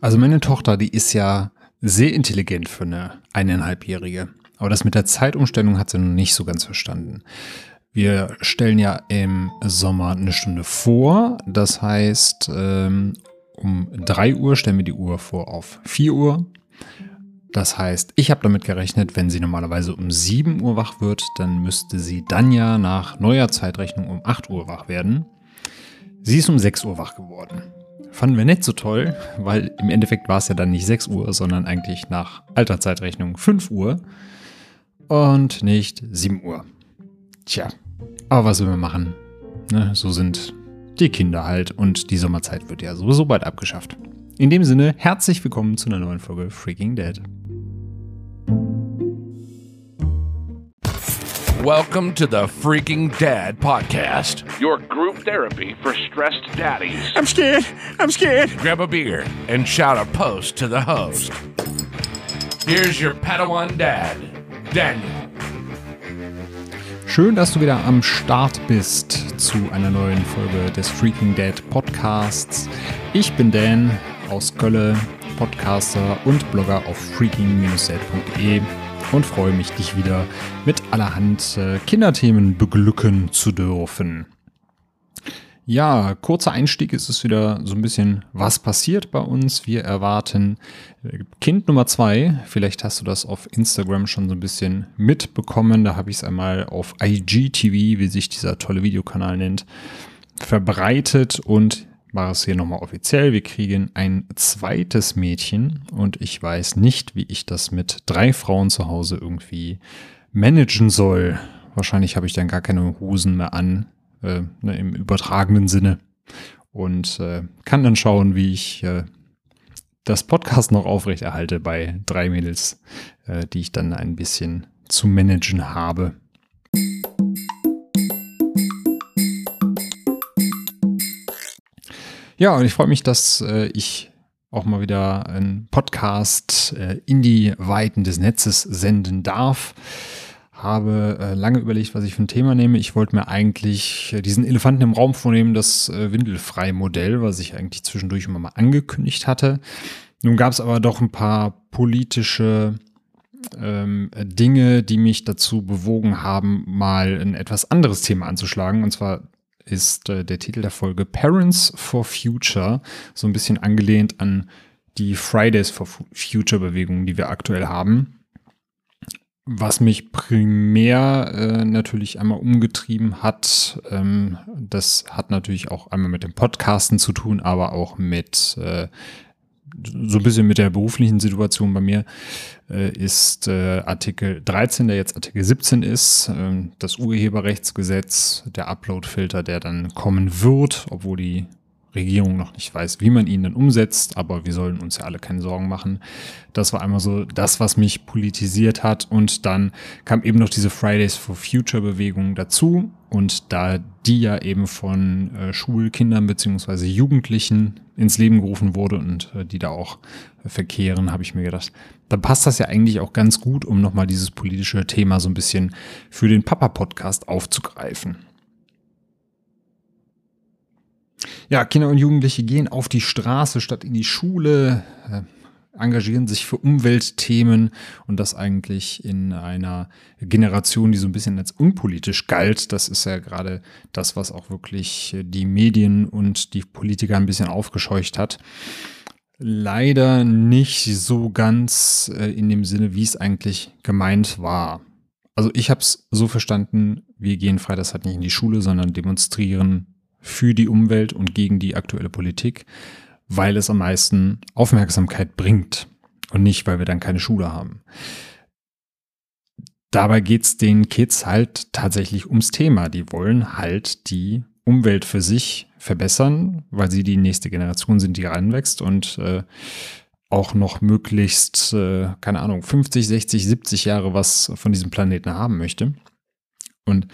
Also meine Tochter, die ist ja sehr intelligent für eine eineinhalbjährige. Aber das mit der Zeitumstellung hat sie noch nicht so ganz verstanden. Wir stellen ja im Sommer eine Stunde vor. Das heißt, ähm, um 3 Uhr stellen wir die Uhr vor auf 4 Uhr. Das heißt, ich habe damit gerechnet, wenn sie normalerweise um 7 Uhr wach wird, dann müsste sie dann ja nach neuer Zeitrechnung um 8 Uhr wach werden. Sie ist um 6 Uhr wach geworden. Fanden wir nicht so toll, weil im Endeffekt war es ja dann nicht 6 Uhr, sondern eigentlich nach alter Zeitrechnung 5 Uhr und nicht 7 Uhr. Tja, aber was will man machen? Ne, so sind die Kinder halt und die Sommerzeit wird ja sowieso bald abgeschafft. In dem Sinne, herzlich willkommen zu einer neuen Folge Freaking Dead. Welcome to the Freaking Dad Podcast. Your group therapy for stressed daddies. I'm scared. I'm scared. Grab a beer and shout a post to the host. Here's your Padawan dad, Daniel. Schön, dass du wieder am Start bist zu einer neuen Folge des Freaking Dad Podcasts. Ich bin Dan aus Kölle, Podcaster und Blogger auf freaking-dead.de und freue mich, dich wieder mit allerhand äh, Kinderthemen beglücken zu dürfen. Ja, kurzer Einstieg ist es wieder so ein bisschen, was passiert bei uns. Wir erwarten äh, Kind Nummer zwei. Vielleicht hast du das auf Instagram schon so ein bisschen mitbekommen. Da habe ich es einmal auf IGTV, wie sich dieser tolle Videokanal nennt, verbreitet und mache es hier nochmal offiziell. Wir kriegen ein zweites Mädchen und ich weiß nicht, wie ich das mit drei Frauen zu Hause irgendwie managen soll. Wahrscheinlich habe ich dann gar keine Hosen mehr an, äh, ne, im übertragenen Sinne. Und äh, kann dann schauen, wie ich äh, das Podcast noch aufrechterhalte bei drei Mädels, äh, die ich dann ein bisschen zu managen habe. Ja, und ich freue mich, dass äh, ich auch mal wieder einen Podcast äh, in die Weiten des Netzes senden darf. Habe äh, lange überlegt, was ich für ein Thema nehme. Ich wollte mir eigentlich äh, diesen Elefanten im Raum vornehmen, das äh, Windelfrei-Modell, was ich eigentlich zwischendurch immer mal angekündigt hatte. Nun gab es aber doch ein paar politische ähm, Dinge, die mich dazu bewogen haben, mal ein etwas anderes Thema anzuschlagen. Und zwar ist äh, der Titel der Folge Parents for Future, so ein bisschen angelehnt an die Fridays for Future Bewegung, die wir aktuell haben. Was mich primär äh, natürlich einmal umgetrieben hat, ähm, das hat natürlich auch einmal mit dem Podcasten zu tun, aber auch mit äh, so ein bisschen mit der beruflichen Situation bei mir äh, ist äh, Artikel 13, der jetzt Artikel 17 ist, äh, das Urheberrechtsgesetz, der Uploadfilter, der dann kommen wird, obwohl die Regierung noch nicht weiß, wie man ihn dann umsetzt, aber wir sollen uns ja alle keine Sorgen machen. Das war einmal so das, was mich politisiert hat und dann kam eben noch diese Fridays for Future Bewegung dazu und da die ja eben von äh, Schulkindern beziehungsweise Jugendlichen ins Leben gerufen wurde und äh, die da auch äh, verkehren, habe ich mir gedacht, dann passt das ja eigentlich auch ganz gut, um nochmal dieses politische Thema so ein bisschen für den Papa-Podcast aufzugreifen. Ja, Kinder und Jugendliche gehen auf die Straße statt in die Schule, äh, engagieren sich für Umweltthemen und das eigentlich in einer Generation, die so ein bisschen als unpolitisch galt. Das ist ja gerade das, was auch wirklich die Medien und die Politiker ein bisschen aufgescheucht hat. Leider nicht so ganz äh, in dem Sinne, wie es eigentlich gemeint war. Also ich habe es so verstanden, wir gehen freitags halt nicht in die Schule, sondern demonstrieren für die Umwelt und gegen die aktuelle Politik, weil es am meisten Aufmerksamkeit bringt und nicht, weil wir dann keine Schule haben. Dabei geht es den Kids halt tatsächlich ums Thema. Die wollen halt die Umwelt für sich verbessern, weil sie die nächste Generation sind, die reinwächst und äh, auch noch möglichst, äh, keine Ahnung, 50, 60, 70 Jahre was von diesem Planeten haben möchte. Und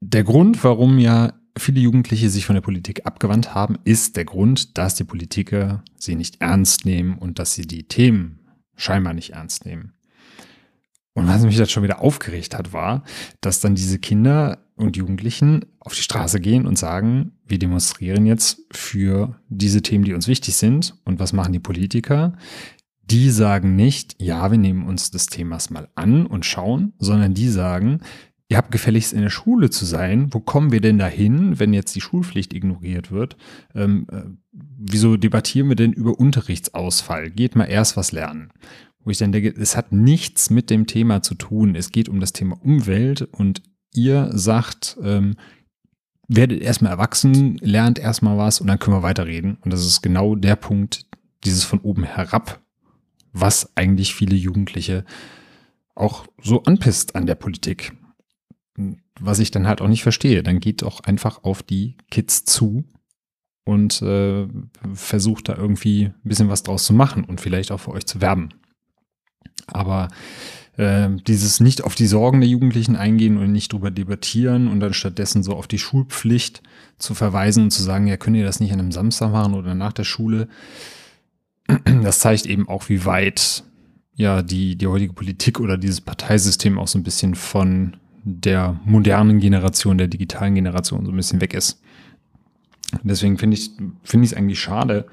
der Grund, warum ja viele Jugendliche sich von der Politik abgewandt haben, ist der Grund, dass die Politiker sie nicht ernst nehmen und dass sie die Themen scheinbar nicht ernst nehmen. Und was mich das schon wieder aufgeregt hat, war, dass dann diese Kinder und Jugendlichen auf die Straße gehen und sagen, wir demonstrieren jetzt für diese Themen, die uns wichtig sind. Und was machen die Politiker? Die sagen nicht, ja, wir nehmen uns des Themas mal an und schauen, sondern die sagen, ihr habt gefälligst in der Schule zu sein. Wo kommen wir denn dahin, wenn jetzt die Schulpflicht ignoriert wird? Ähm, äh, wieso debattieren wir denn über Unterrichtsausfall? Geht mal erst was lernen. Wo ich dann denke, es hat nichts mit dem Thema zu tun. Es geht um das Thema Umwelt und ihr sagt, ähm, werdet erstmal erwachsen, lernt erstmal was und dann können wir weiterreden. Und das ist genau der Punkt, dieses von oben herab, was eigentlich viele Jugendliche auch so anpisst an der Politik. Was ich dann halt auch nicht verstehe. Dann geht auch einfach auf die Kids zu und äh, versucht da irgendwie ein bisschen was draus zu machen und vielleicht auch für euch zu werben. Aber äh, dieses nicht auf die Sorgen der Jugendlichen eingehen und nicht drüber debattieren und dann stattdessen so auf die Schulpflicht zu verweisen und zu sagen, ja, könnt ihr das nicht an einem Samstag machen oder nach der Schule? Das zeigt eben auch, wie weit ja die, die heutige Politik oder dieses Parteisystem auch so ein bisschen von der modernen Generation, der digitalen Generation so ein bisschen weg ist. Deswegen finde ich es eigentlich schade,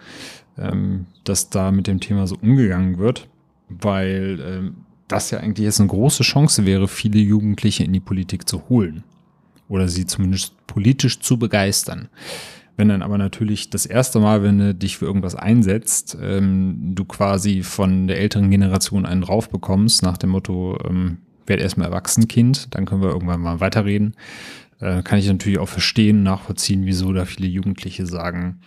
ähm, dass da mit dem Thema so umgegangen wird, weil ähm, das ja eigentlich jetzt eine große Chance wäre, viele Jugendliche in die Politik zu holen oder sie zumindest politisch zu begeistern. Wenn dann aber natürlich das erste Mal, wenn du dich für irgendwas einsetzt, ähm, du quasi von der älteren Generation einen drauf bekommst, nach dem Motto, ähm, werd erstmal Erwachsenenkind, dann können wir irgendwann mal weiterreden, äh, kann ich natürlich auch verstehen, nachvollziehen, wieso da viele Jugendliche sagen,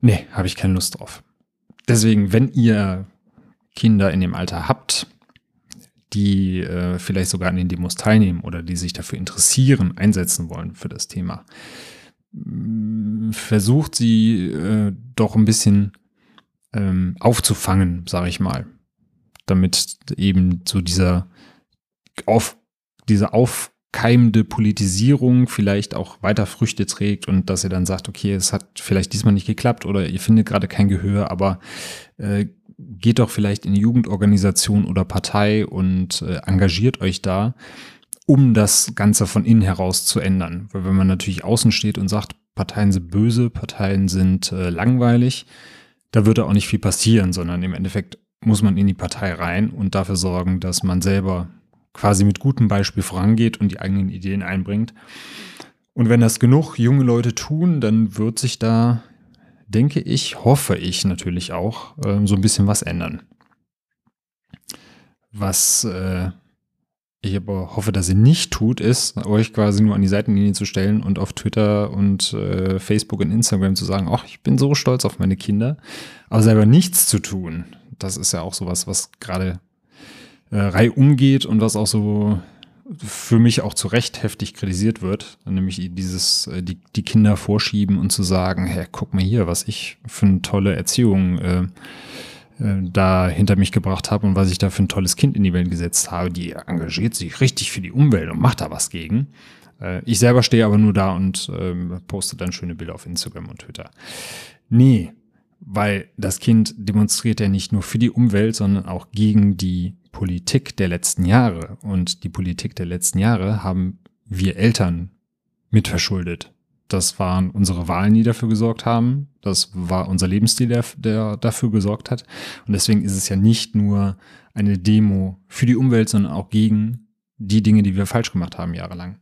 nee, habe ich keine Lust drauf. Deswegen, wenn ihr Kinder in dem Alter habt, die äh, vielleicht sogar an den Demos teilnehmen oder die sich dafür interessieren, einsetzen wollen für das Thema, mm, versucht sie äh, doch ein bisschen ähm, aufzufangen, sage ich mal, damit eben so dieser auf diese aufkeimende Politisierung vielleicht auch weiter Früchte trägt und dass ihr dann sagt, okay, es hat vielleicht diesmal nicht geklappt oder ihr findet gerade kein Gehör, aber äh, geht doch vielleicht in Jugendorganisation oder Partei und äh, engagiert euch da, um das Ganze von innen heraus zu ändern. Weil wenn man natürlich außen steht und sagt, Parteien sind böse, Parteien sind äh, langweilig, da würde auch nicht viel passieren, sondern im Endeffekt muss man in die Partei rein und dafür sorgen, dass man selber quasi mit gutem Beispiel vorangeht und die eigenen Ideen einbringt. Und wenn das genug junge Leute tun, dann wird sich da denke ich, hoffe ich natürlich auch, äh, so ein bisschen was ändern. Was äh, ich aber hoffe, dass sie nicht tut, ist, euch quasi nur an die Seitenlinie zu stellen und auf Twitter und äh, Facebook und Instagram zu sagen, ach, ich bin so stolz auf meine Kinder, aber selber nichts zu tun. Das ist ja auch sowas, was gerade äh, Reihe umgeht und was auch so für mich auch zu Recht heftig kritisiert wird, nämlich dieses, äh, die, die Kinder vorschieben und zu sagen, hey, guck mal hier, was ich für eine tolle Erziehung äh, äh, da hinter mich gebracht habe und was ich da für ein tolles Kind in die Welt gesetzt habe, die engagiert sich richtig für die Umwelt und macht da was gegen. Äh, ich selber stehe aber nur da und äh, poste dann schöne Bilder auf Instagram und Twitter. Nee, weil das Kind demonstriert ja nicht nur für die Umwelt, sondern auch gegen die Politik der letzten Jahre. Und die Politik der letzten Jahre haben wir Eltern mitverschuldet. Das waren unsere Wahlen, die dafür gesorgt haben. Das war unser Lebensstil, der, der dafür gesorgt hat. Und deswegen ist es ja nicht nur eine Demo für die Umwelt, sondern auch gegen die Dinge, die wir falsch gemacht haben jahrelang.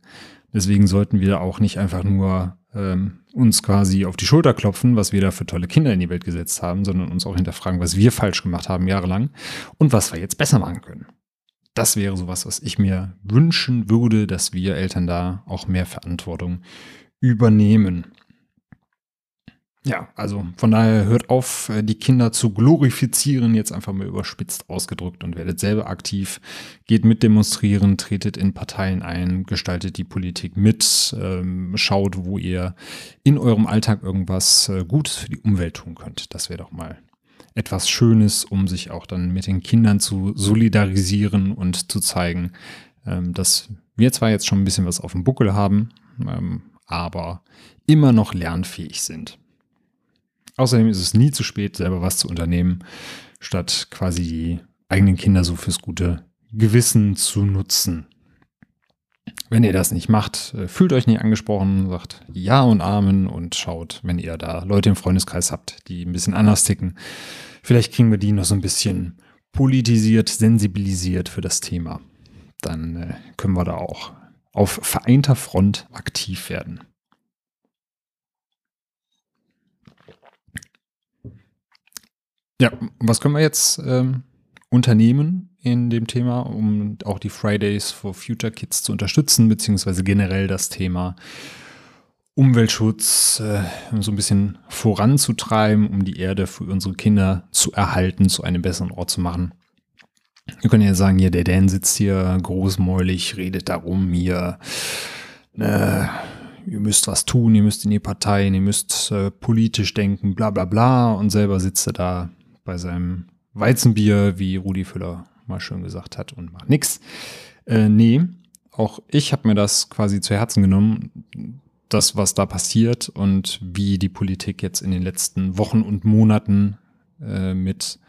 Deswegen sollten wir auch nicht einfach nur ähm, uns quasi auf die Schulter klopfen, was wir da für tolle Kinder in die Welt gesetzt haben, sondern uns auch hinterfragen, was wir falsch gemacht haben jahrelang und was wir jetzt besser machen können. Das wäre sowas, was ich mir wünschen würde, dass wir Eltern da auch mehr Verantwortung übernehmen. Ja, also von daher hört auf, äh, die Kinder zu glorifizieren, jetzt einfach mal überspitzt ausgedrückt und werdet selber aktiv, geht mit demonstrieren, tretet in Parteien ein, gestaltet die Politik mit, ähm, schaut, wo ihr in eurem Alltag irgendwas äh, Gutes für die Umwelt tun könnt. Das wäre doch mal etwas Schönes, um sich auch dann mit den Kindern zu solidarisieren und zu zeigen, ähm, dass wir zwar jetzt schon ein bisschen was auf dem Buckel haben, ähm, aber immer noch lernfähig sind. Außerdem ist es nie zu spät, selber was zu unternehmen, statt quasi die eigenen Kinder so fürs gute Gewissen zu nutzen. Wenn ihr das nicht macht, äh, fühlt euch nicht angesprochen, sagt Ja und Amen und schaut, wenn ihr da Leute im Freundeskreis habt, die ein bisschen anders ticken. Vielleicht kriegen wir die noch so ein bisschen politisiert, sensibilisiert für das Thema. Dann äh, können wir da auch auf vereinter Front aktiv werden. Ja, was können wir jetzt ähm, unternehmen in dem Thema, um auch die Fridays for Future Kids zu unterstützen, beziehungsweise generell das Thema Umweltschutz äh, so ein bisschen voranzutreiben, um die Erde für unsere Kinder zu erhalten, zu einem besseren Ort zu machen. Wir können ja sagen, hier, der Dan sitzt hier großmäulig, redet darum, hier, äh, ihr müsst was tun, ihr müsst in die Parteien, ihr müsst äh, politisch denken, bla bla bla. Und selber sitzt er da bei seinem Weizenbier, wie Rudi Füller mal schön gesagt hat, und macht nix. Äh, nee, auch ich habe mir das quasi zu Herzen genommen, das, was da passiert und wie die Politik jetzt in den letzten Wochen und Monaten äh, mit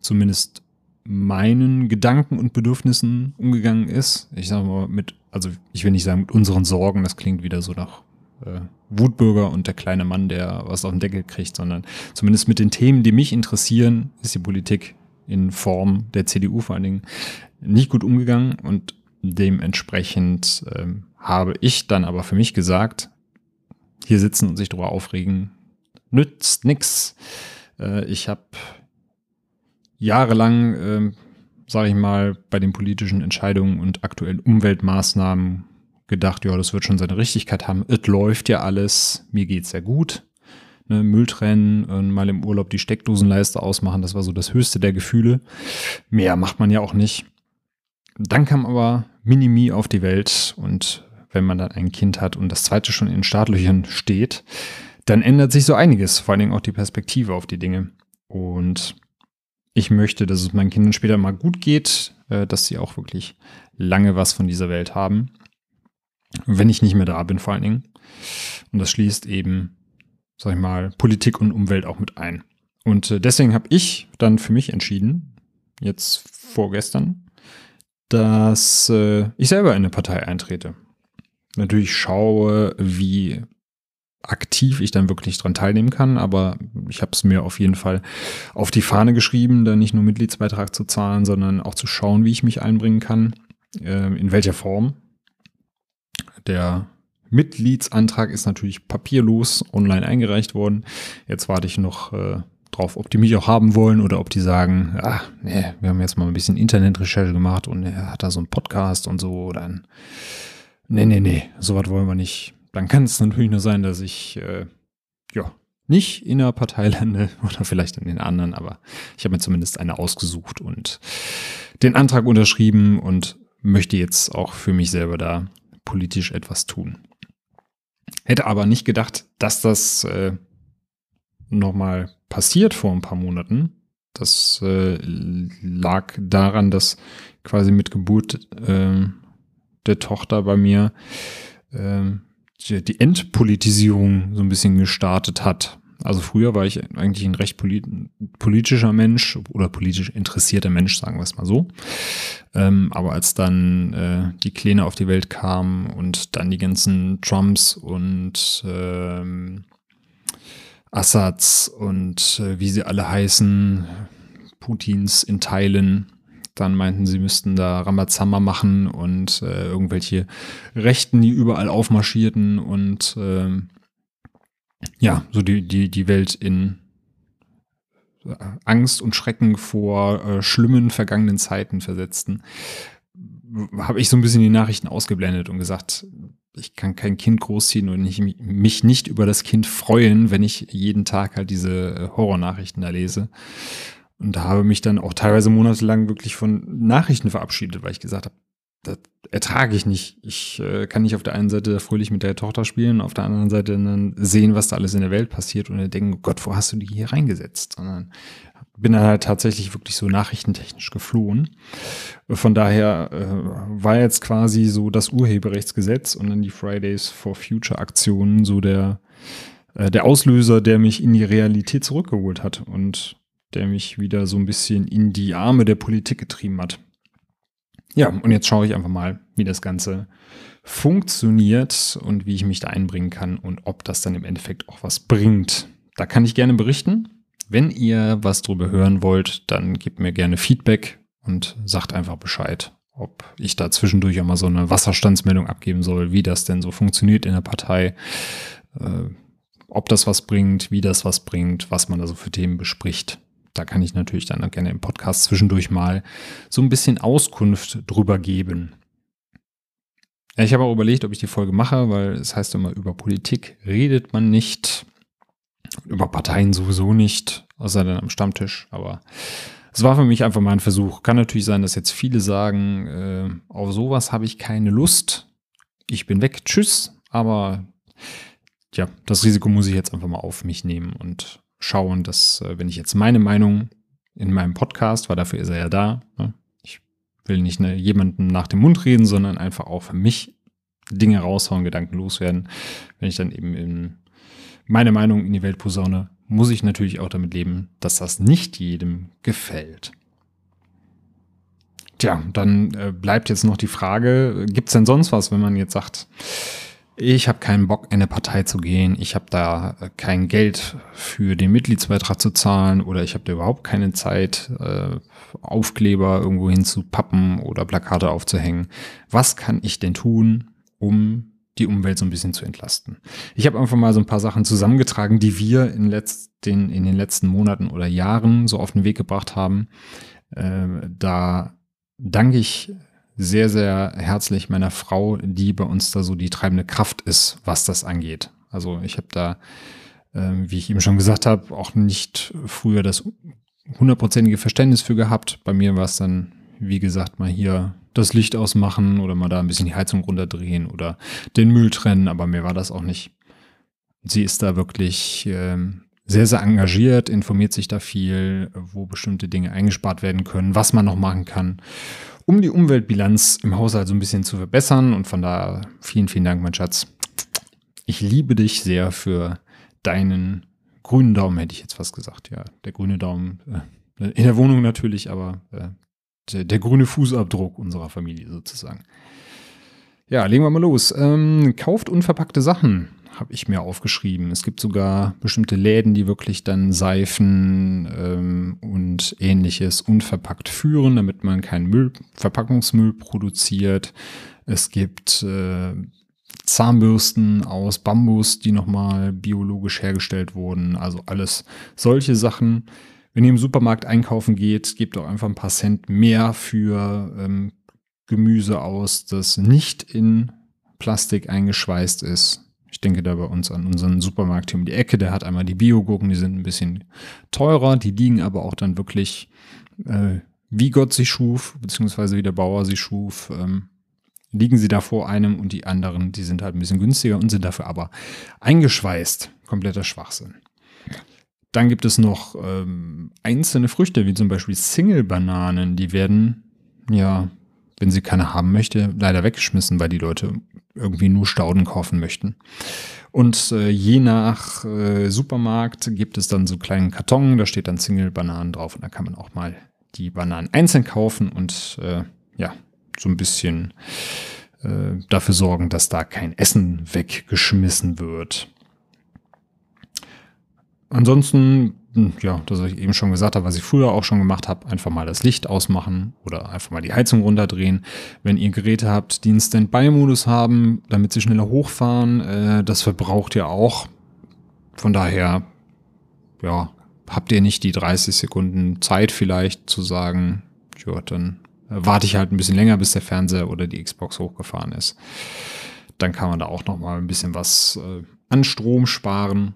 zumindest meinen Gedanken und Bedürfnissen umgegangen ist. Ich sage mal mit, also ich will nicht sagen mit unseren Sorgen, das klingt wieder so nach äh, Wutbürger und der kleine Mann, der was auf den Deckel kriegt, sondern zumindest mit den Themen, die mich interessieren, ist die Politik in Form der CDU vor allen Dingen nicht gut umgegangen und dementsprechend ähm, habe ich dann aber für mich gesagt, hier sitzen und sich darüber aufregen, nützt nix. Äh, ich habe jahrelang, äh, sage ich mal, bei den politischen Entscheidungen und aktuellen Umweltmaßnahmen gedacht, ja, das wird schon seine Richtigkeit haben. Es läuft ja alles, mir geht's ja gut. Ne, Müll trennen und mal im Urlaub die Steckdosenleiste ausmachen, das war so das höchste der Gefühle. Mehr macht man ja auch nicht. Dann kam aber Minimi auf die Welt und wenn man dann ein Kind hat und das zweite schon in Startlöchern steht, dann ändert sich so einiges, vor allen Dingen auch die Perspektive auf die Dinge. Und ich möchte, dass es meinen Kindern später mal gut geht, äh, dass sie auch wirklich lange was von dieser Welt haben. Wenn ich nicht mehr da bin, vor allen Dingen. Und das schließt eben, sag ich mal, Politik und Umwelt auch mit ein. Und äh, deswegen habe ich dann für mich entschieden, jetzt vorgestern, dass äh, ich selber in eine Partei eintrete. Natürlich schaue, wie aktiv ich dann wirklich dran teilnehmen kann, aber ich habe es mir auf jeden Fall auf die Fahne geschrieben, da nicht nur Mitgliedsbeitrag zu zahlen, sondern auch zu schauen, wie ich mich einbringen kann, äh, in welcher Form. Der Mitgliedsantrag ist natürlich papierlos online eingereicht worden. Jetzt warte ich noch äh, drauf, ob die mich auch haben wollen oder ob die sagen, ach, nee, wir haben jetzt mal ein bisschen Internetrecherche gemacht und er hat da so einen Podcast und so, dann nee, nee, nee, sowas wollen wir nicht dann kann es natürlich nur sein, dass ich äh, ja nicht in der Partei lande oder vielleicht in den anderen, aber ich habe mir zumindest eine ausgesucht und den Antrag unterschrieben und möchte jetzt auch für mich selber da politisch etwas tun. Hätte aber nicht gedacht, dass das äh, nochmal passiert vor ein paar Monaten. Das äh, lag daran, dass quasi mit Geburt äh, der Tochter bei mir äh, die Entpolitisierung so ein bisschen gestartet hat. Also früher war ich eigentlich ein recht polit politischer Mensch oder politisch interessierter Mensch, sagen wir es mal so. Ähm, aber als dann äh, die Kleine auf die Welt kam und dann die ganzen Trumps und ähm, Assads und äh, wie sie alle heißen, Putins in Teilen, dann meinten, sie müssten da Ramazamba machen und äh, irgendwelche Rechten, die überall aufmarschierten und äh, ja, so die, die, die Welt in äh, Angst und Schrecken vor äh, schlimmen vergangenen Zeiten versetzten, habe ich so ein bisschen die Nachrichten ausgeblendet und gesagt, ich kann kein Kind großziehen und ich, mich nicht über das Kind freuen, wenn ich jeden Tag halt diese äh, Horrornachrichten da lese. Und da habe mich dann auch teilweise monatelang wirklich von Nachrichten verabschiedet, weil ich gesagt habe, das ertrage ich nicht. Ich äh, kann nicht auf der einen Seite fröhlich mit der Tochter spielen, auf der anderen Seite dann sehen, was da alles in der Welt passiert und dann denken, oh Gott, wo hast du die hier reingesetzt? Sondern bin dann halt tatsächlich wirklich so nachrichtentechnisch geflohen. Von daher äh, war jetzt quasi so das Urheberrechtsgesetz und dann die Fridays for Future Aktionen so der, äh, der Auslöser, der mich in die Realität zurückgeholt hat. Und der mich wieder so ein bisschen in die Arme der Politik getrieben hat. Ja, und jetzt schaue ich einfach mal, wie das Ganze funktioniert und wie ich mich da einbringen kann und ob das dann im Endeffekt auch was bringt. Da kann ich gerne berichten. Wenn ihr was drüber hören wollt, dann gebt mir gerne Feedback und sagt einfach Bescheid, ob ich da zwischendurch auch mal so eine Wasserstandsmeldung abgeben soll, wie das denn so funktioniert in der Partei, äh, ob das was bringt, wie das was bringt, was man da so für Themen bespricht. Da kann ich natürlich dann auch gerne im Podcast zwischendurch mal so ein bisschen Auskunft drüber geben. Ja, ich habe auch überlegt, ob ich die Folge mache, weil es heißt immer, über Politik redet man nicht. Über Parteien sowieso nicht, außer dann am Stammtisch. Aber es war für mich einfach mal ein Versuch. Kann natürlich sein, dass jetzt viele sagen, äh, auf sowas habe ich keine Lust. Ich bin weg, tschüss. Aber ja, das Risiko muss ich jetzt einfach mal auf mich nehmen und schauen, dass, äh, wenn ich jetzt meine Meinung in meinem Podcast, weil dafür ist er ja da, ne? ich will nicht ne, jemanden nach dem Mund reden, sondern einfach auch für mich Dinge raushauen, Gedanken loswerden. Wenn ich dann eben in meine Meinung in die Welt posaune, muss ich natürlich auch damit leben, dass das nicht jedem gefällt. Tja, dann äh, bleibt jetzt noch die Frage, gibt es denn sonst was, wenn man jetzt sagt, ich habe keinen Bock, in eine Partei zu gehen, ich habe da äh, kein Geld für den Mitgliedsbeitrag zu zahlen oder ich habe da überhaupt keine Zeit, äh, Aufkleber irgendwo hinzupappen oder Plakate aufzuhängen. Was kann ich denn tun, um die Umwelt so ein bisschen zu entlasten. Ich habe einfach mal so ein paar Sachen zusammengetragen, die wir in, letzten, in den letzten Monaten oder Jahren so auf den Weg gebracht haben. Äh, da danke ich sehr, sehr herzlich meiner Frau, die bei uns da so die treibende Kraft ist, was das angeht. Also ich habe da, äh, wie ich eben schon gesagt habe, auch nicht früher das hundertprozentige Verständnis für gehabt. Bei mir war es dann, wie gesagt, mal hier das Licht ausmachen oder mal da ein bisschen die Heizung runterdrehen oder den Müll trennen, aber mir war das auch nicht. Sie ist da wirklich äh, sehr, sehr engagiert, informiert sich da viel, wo bestimmte Dinge eingespart werden können, was man noch machen kann, um die Umweltbilanz im Haushalt so ein bisschen zu verbessern. Und von da vielen, vielen Dank, mein Schatz. Ich liebe dich sehr für deinen grünen Daumen, hätte ich jetzt fast gesagt. Ja, der grüne Daumen äh, in der Wohnung natürlich, aber äh, der, der, grüne Fußabdruck unserer Familie sozusagen. Ja, legen wir mal los. Ähm, kauft unverpackte Sachen, habe ich mir aufgeschrieben. Es gibt sogar bestimmte Läden, die wirklich dann Seifen ähm, und ähnliches unverpackt führen, damit man keinen Müll, Verpackungsmüll produziert. Es gibt äh, Zahnbürsten aus Bambus, die nochmal biologisch hergestellt wurden. Also alles solche Sachen. Wenn ihr im Supermarkt einkaufen geht, gebt auch einfach ein paar Cent mehr für ähm, Gemüse aus, das nicht in Plastik eingeschweißt ist. Ich denke da bei uns an unseren Supermarkt hier um die Ecke. Der hat einmal die Biogurken, die sind ein bisschen teurer, die liegen aber auch dann wirklich, äh, wie Gott sie schuf, beziehungsweise wie der Bauer sie schuf, ähm, liegen sie da vor einem und die anderen, die sind halt ein bisschen günstiger und sind dafür aber eingeschweißt. Kompletter Schwachsinn. Dann gibt es noch ähm, einzelne Früchte, wie zum Beispiel Single-Bananen, die werden, ja, wenn sie keine haben möchte, leider weggeschmissen, weil die Leute irgendwie nur Stauden kaufen möchten. Und äh, je nach äh, Supermarkt gibt es dann so kleinen Karton, da steht dann Single-Bananen drauf und da kann man auch mal die Bananen einzeln kaufen und äh, ja, so ein bisschen äh, dafür sorgen, dass da kein Essen weggeschmissen wird. Ansonsten, ja, das ich eben schon gesagt habe, was ich früher auch schon gemacht habe, einfach mal das Licht ausmachen oder einfach mal die Heizung runterdrehen. Wenn ihr Geräte habt, die einen Standby-Modus haben, damit sie schneller hochfahren, äh, das verbraucht ihr auch. Von daher, ja, habt ihr nicht die 30 Sekunden Zeit vielleicht zu sagen, ja, dann warte ich halt ein bisschen länger, bis der Fernseher oder die Xbox hochgefahren ist. Dann kann man da auch noch mal ein bisschen was äh, an Strom sparen.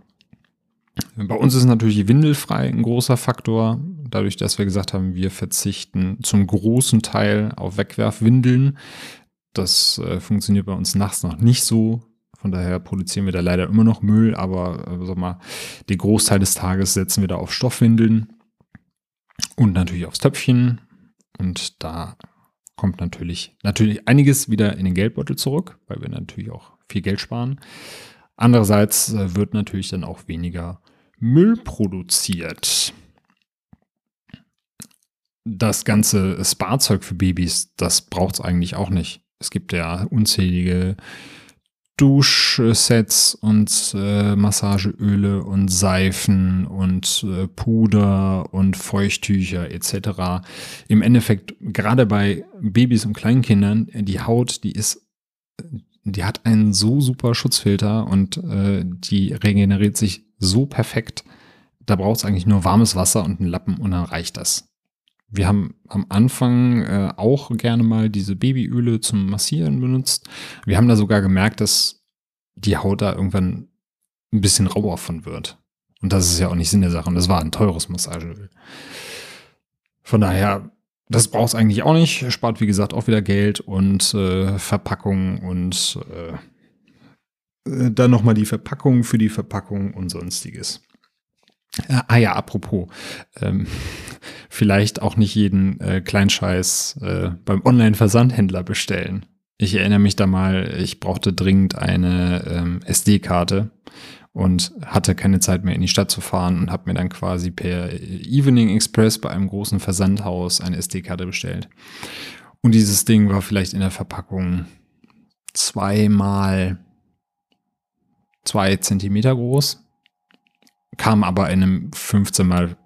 Bei uns ist natürlich windelfrei ein großer Faktor. Dadurch, dass wir gesagt haben, wir verzichten zum großen Teil auf Wegwerfwindeln. Das äh, funktioniert bei uns nachts noch nicht so. Von daher produzieren wir da leider immer noch Müll, aber äh, sag mal, den Großteil des Tages setzen wir da auf Stoffwindeln und natürlich aufs Töpfchen. Und da kommt natürlich, natürlich einiges wieder in den Geldbeutel zurück, weil wir natürlich auch viel Geld sparen. Andererseits äh, wird natürlich dann auch weniger Müll produziert. Das ganze Sparzeug für Babys, das braucht es eigentlich auch nicht. Es gibt ja unzählige Duschsets und äh, Massageöle und Seifen und äh, Puder und Feuchttücher etc. Im Endeffekt, gerade bei Babys und Kleinkindern, die Haut, die ist, die hat einen so super Schutzfilter und äh, die regeneriert sich so perfekt. Da braucht es eigentlich nur warmes Wasser und einen Lappen und dann reicht das. Wir haben am Anfang äh, auch gerne mal diese Babyöle zum Massieren benutzt. Wir haben da sogar gemerkt, dass die Haut da irgendwann ein bisschen rauer von wird. Und das ist ja auch nicht Sinn der Sache. Und das war ein teures Massageöl. Von daher, das braucht es eigentlich auch nicht. Spart, wie gesagt, auch wieder Geld und äh, Verpackung und äh, äh dann nochmal die Verpackung für die Verpackung und sonstiges. Äh, ah ja, apropos, ähm, vielleicht auch nicht jeden äh, Kleinscheiß äh, beim Online-Versandhändler bestellen. Ich erinnere mich da mal, ich brauchte dringend eine ähm, SD-Karte und hatte keine Zeit mehr in die Stadt zu fahren und habe mir dann quasi per Evening Express bei einem großen Versandhaus eine SD-Karte bestellt. Und dieses Ding war vielleicht in der Verpackung zweimal zwei Zentimeter groß kam aber in einem 15 mal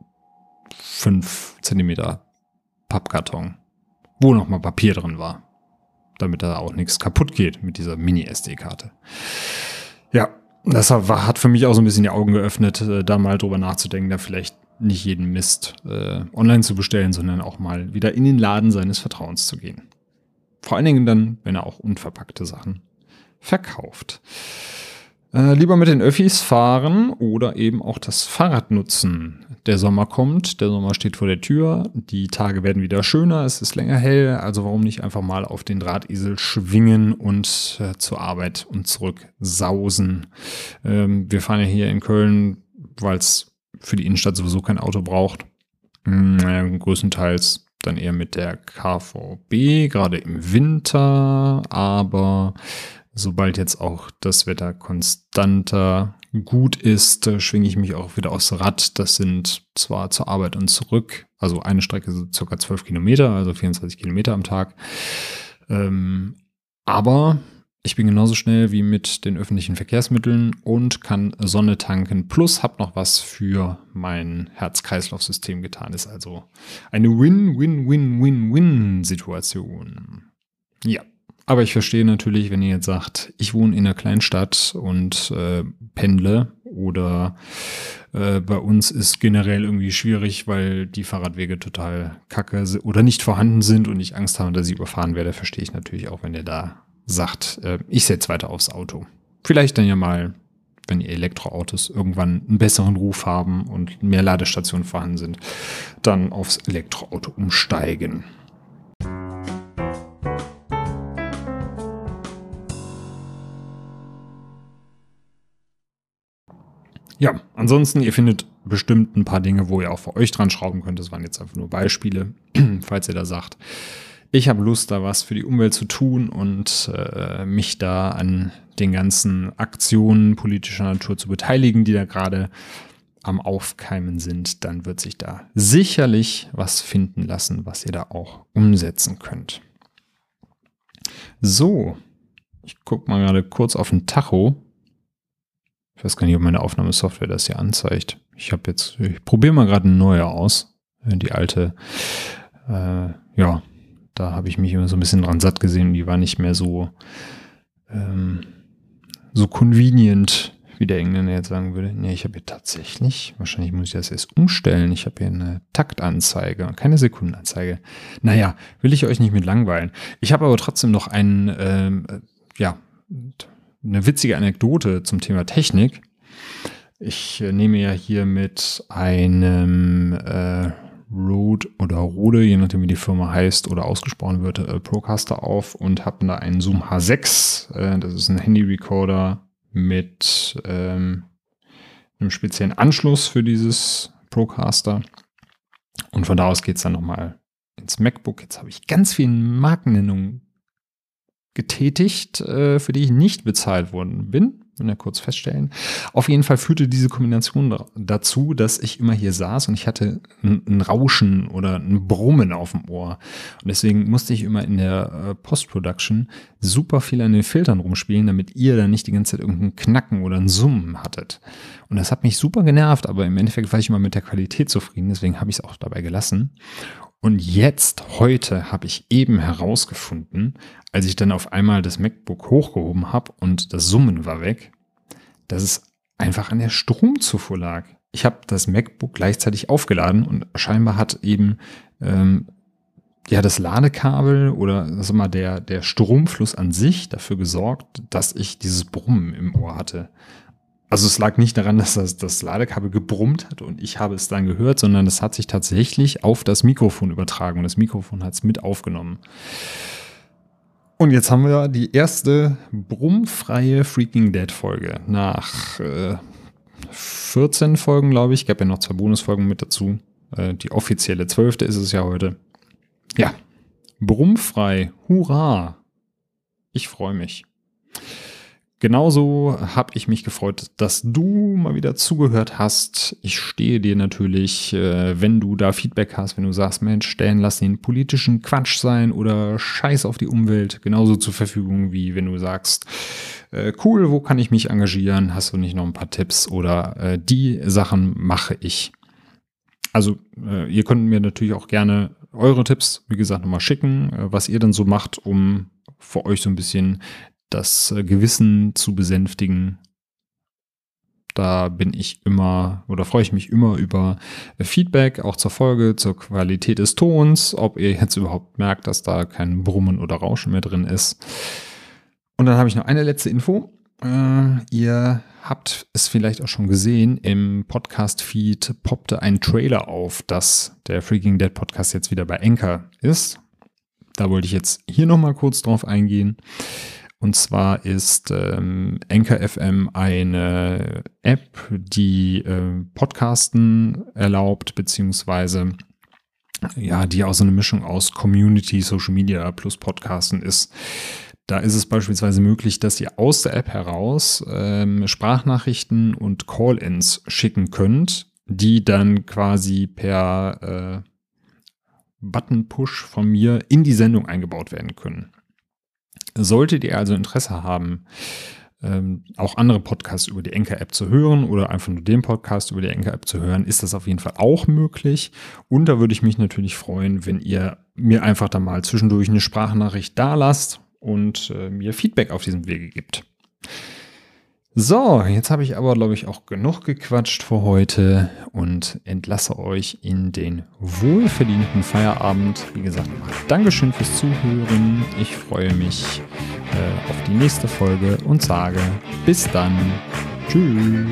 5 Zentimeter Pappkarton, wo nochmal Papier drin war, damit da auch nichts kaputt geht mit dieser Mini-SD-Karte. Ja, das hat für mich auch so ein bisschen die Augen geöffnet, äh, da mal drüber nachzudenken, da vielleicht nicht jeden Mist äh, online zu bestellen, sondern auch mal wieder in den Laden seines Vertrauens zu gehen. Vor allen Dingen dann, wenn er auch unverpackte Sachen verkauft. Äh, lieber mit den Öffis fahren oder eben auch das Fahrrad nutzen. Der Sommer kommt, der Sommer steht vor der Tür, die Tage werden wieder schöner, es ist länger hell, also warum nicht einfach mal auf den Drahtesel schwingen und äh, zur Arbeit und zurück sausen. Ähm, wir fahren ja hier in Köln, weil es für die Innenstadt sowieso kein Auto braucht. Äh, größtenteils dann eher mit der KVB, gerade im Winter, aber sobald jetzt auch das Wetter konstanter gut ist, äh, schwinge ich mich auch wieder aufs Rad. Das sind zwar zur Arbeit und zurück, also eine Strecke so circa 12 Kilometer, also 24 Kilometer am Tag. Ähm, aber ich bin genauso schnell wie mit den öffentlichen Verkehrsmitteln und kann Sonne tanken. Plus habe noch was für mein Herz-Kreislauf-System getan. Ist also eine Win-Win-Win-Win-Win-Situation. Ja. Aber ich verstehe natürlich, wenn ihr jetzt sagt, ich wohne in einer Kleinstadt und äh, pendle oder äh, bei uns ist generell irgendwie schwierig, weil die Fahrradwege total kacke oder nicht vorhanden sind und ich Angst habe, dass ich überfahren werde, verstehe ich natürlich auch, wenn ihr da sagt, äh, ich setze weiter aufs Auto. Vielleicht dann ja mal, wenn ihr Elektroautos irgendwann einen besseren Ruf haben und mehr Ladestationen vorhanden sind, dann aufs Elektroauto umsteigen. Ja, ansonsten, ihr findet bestimmt ein paar Dinge, wo ihr auch für euch dran schrauben könnt. Das waren jetzt einfach nur Beispiele, falls ihr da sagt, ich habe Lust, da was für die Umwelt zu tun und äh, mich da an den ganzen Aktionen politischer Natur zu beteiligen, die da gerade am Aufkeimen sind, dann wird sich da sicherlich was finden lassen, was ihr da auch umsetzen könnt. So, ich gucke mal gerade kurz auf den Tacho. Ich weiß gar nicht, ob meine Aufnahmesoftware das hier anzeigt. Ich habe jetzt, ich probiere mal gerade eine neue aus. Die alte, äh, ja, da habe ich mich immer so ein bisschen dran satt gesehen. Die war nicht mehr so, ähm, so convenient, wie der Engländer jetzt sagen würde. Nee, ich habe hier tatsächlich, wahrscheinlich muss ich das erst umstellen. Ich habe hier eine Taktanzeige, keine Sekundenanzeige. Naja, will ich euch nicht mit langweilen. Ich habe aber trotzdem noch einen, ähm, ja, eine witzige Anekdote zum Thema Technik. Ich äh, nehme ja hier mit einem äh, Rode oder Rode, je nachdem wie die Firma heißt oder ausgesprochen wird, äh, Procaster auf und habe da einen Zoom H6. Äh, das ist ein Handy-Recorder mit ähm, einem speziellen Anschluss für dieses Procaster. Und von da aus geht es dann nochmal ins MacBook. Jetzt habe ich ganz viele Markennennungen getätigt, äh, für die ich nicht bezahlt worden bin. ja kurz feststellen. Auf jeden Fall führte diese Kombination dazu, dass ich immer hier saß und ich hatte ein, Rauschen oder ein Brummen auf dem Ohr. Und deswegen musste ich immer in der äh, Post-Production super viel an den Filtern rumspielen, damit ihr dann nicht die ganze Zeit irgendeinen Knacken oder ein Summen hattet. Und das hat mich super genervt, aber im Endeffekt war ich immer mit der Qualität zufrieden, deswegen habe ich es auch dabei gelassen. Und jetzt, heute, habe ich eben herausgefunden, als ich dann auf einmal das MacBook hochgehoben habe und das Summen war weg, dass es einfach an der Stromzufuhr lag. Ich habe das MacBook gleichzeitig aufgeladen und scheinbar hat eben ähm, ja das Ladekabel oder sag mal, der, der Stromfluss an sich dafür gesorgt, dass ich dieses Brummen im Ohr hatte. Also es lag nicht daran, dass das, das Ladekabel gebrummt hat und ich habe es dann gehört, sondern es hat sich tatsächlich auf das Mikrofon übertragen und das Mikrofon hat es mit aufgenommen. Und jetzt haben wir die erste brummfreie Freaking Dead Folge. Nach äh, 14 Folgen, glaube ich. Gab ja noch zwei Bonusfolgen mit dazu. Äh, die offizielle zwölfte ist es ja heute. Ja, brummfrei. Hurra! Ich freue mich. Genauso habe ich mich gefreut, dass du mal wieder zugehört hast. Ich stehe dir natürlich, äh, wenn du da Feedback hast, wenn du sagst, Mensch, stellen lass den politischen Quatsch sein oder Scheiß auf die Umwelt, genauso zur Verfügung, wie wenn du sagst, äh, cool, wo kann ich mich engagieren? Hast du nicht noch ein paar Tipps oder äh, die Sachen mache ich. Also ihr könnt mir natürlich auch gerne eure Tipps, wie gesagt, nochmal schicken, was ihr dann so macht, um für euch so ein bisschen das äh, Gewissen zu besänftigen. Da bin ich immer oder freue ich mich immer über äh, Feedback, auch zur Folge, zur Qualität des Tons, ob ihr jetzt überhaupt merkt, dass da kein Brummen oder Rauschen mehr drin ist. Und dann habe ich noch eine letzte Info. Äh, ihr habt es vielleicht auch schon gesehen, im Podcast-Feed poppte ein Trailer auf, dass der Freaking Dead Podcast jetzt wieder bei Anchor ist. Da wollte ich jetzt hier nochmal kurz drauf eingehen. Und zwar ist ähm, Anchor FM eine App, die äh, Podcasten erlaubt, beziehungsweise ja, die auch so eine Mischung aus Community, Social Media plus Podcasten ist. Da ist es beispielsweise möglich, dass ihr aus der App heraus ähm, Sprachnachrichten und Call-ins schicken könnt, die dann quasi per äh, Button-Push von mir in die Sendung eingebaut werden können. Solltet ihr also Interesse haben, ähm, auch andere Podcasts über die Enker-App zu hören oder einfach nur den Podcast über die Enker-App zu hören, ist das auf jeden Fall auch möglich. Und da würde ich mich natürlich freuen, wenn ihr mir einfach da mal zwischendurch eine Sprachnachricht da lasst und äh, mir Feedback auf diesem Wege gibt. So, jetzt habe ich aber, glaube ich, auch genug gequatscht für heute und entlasse euch in den wohlverdienten Feierabend. Wie gesagt, Dankeschön fürs Zuhören. Ich freue mich äh, auf die nächste Folge und sage bis dann. Tschüss.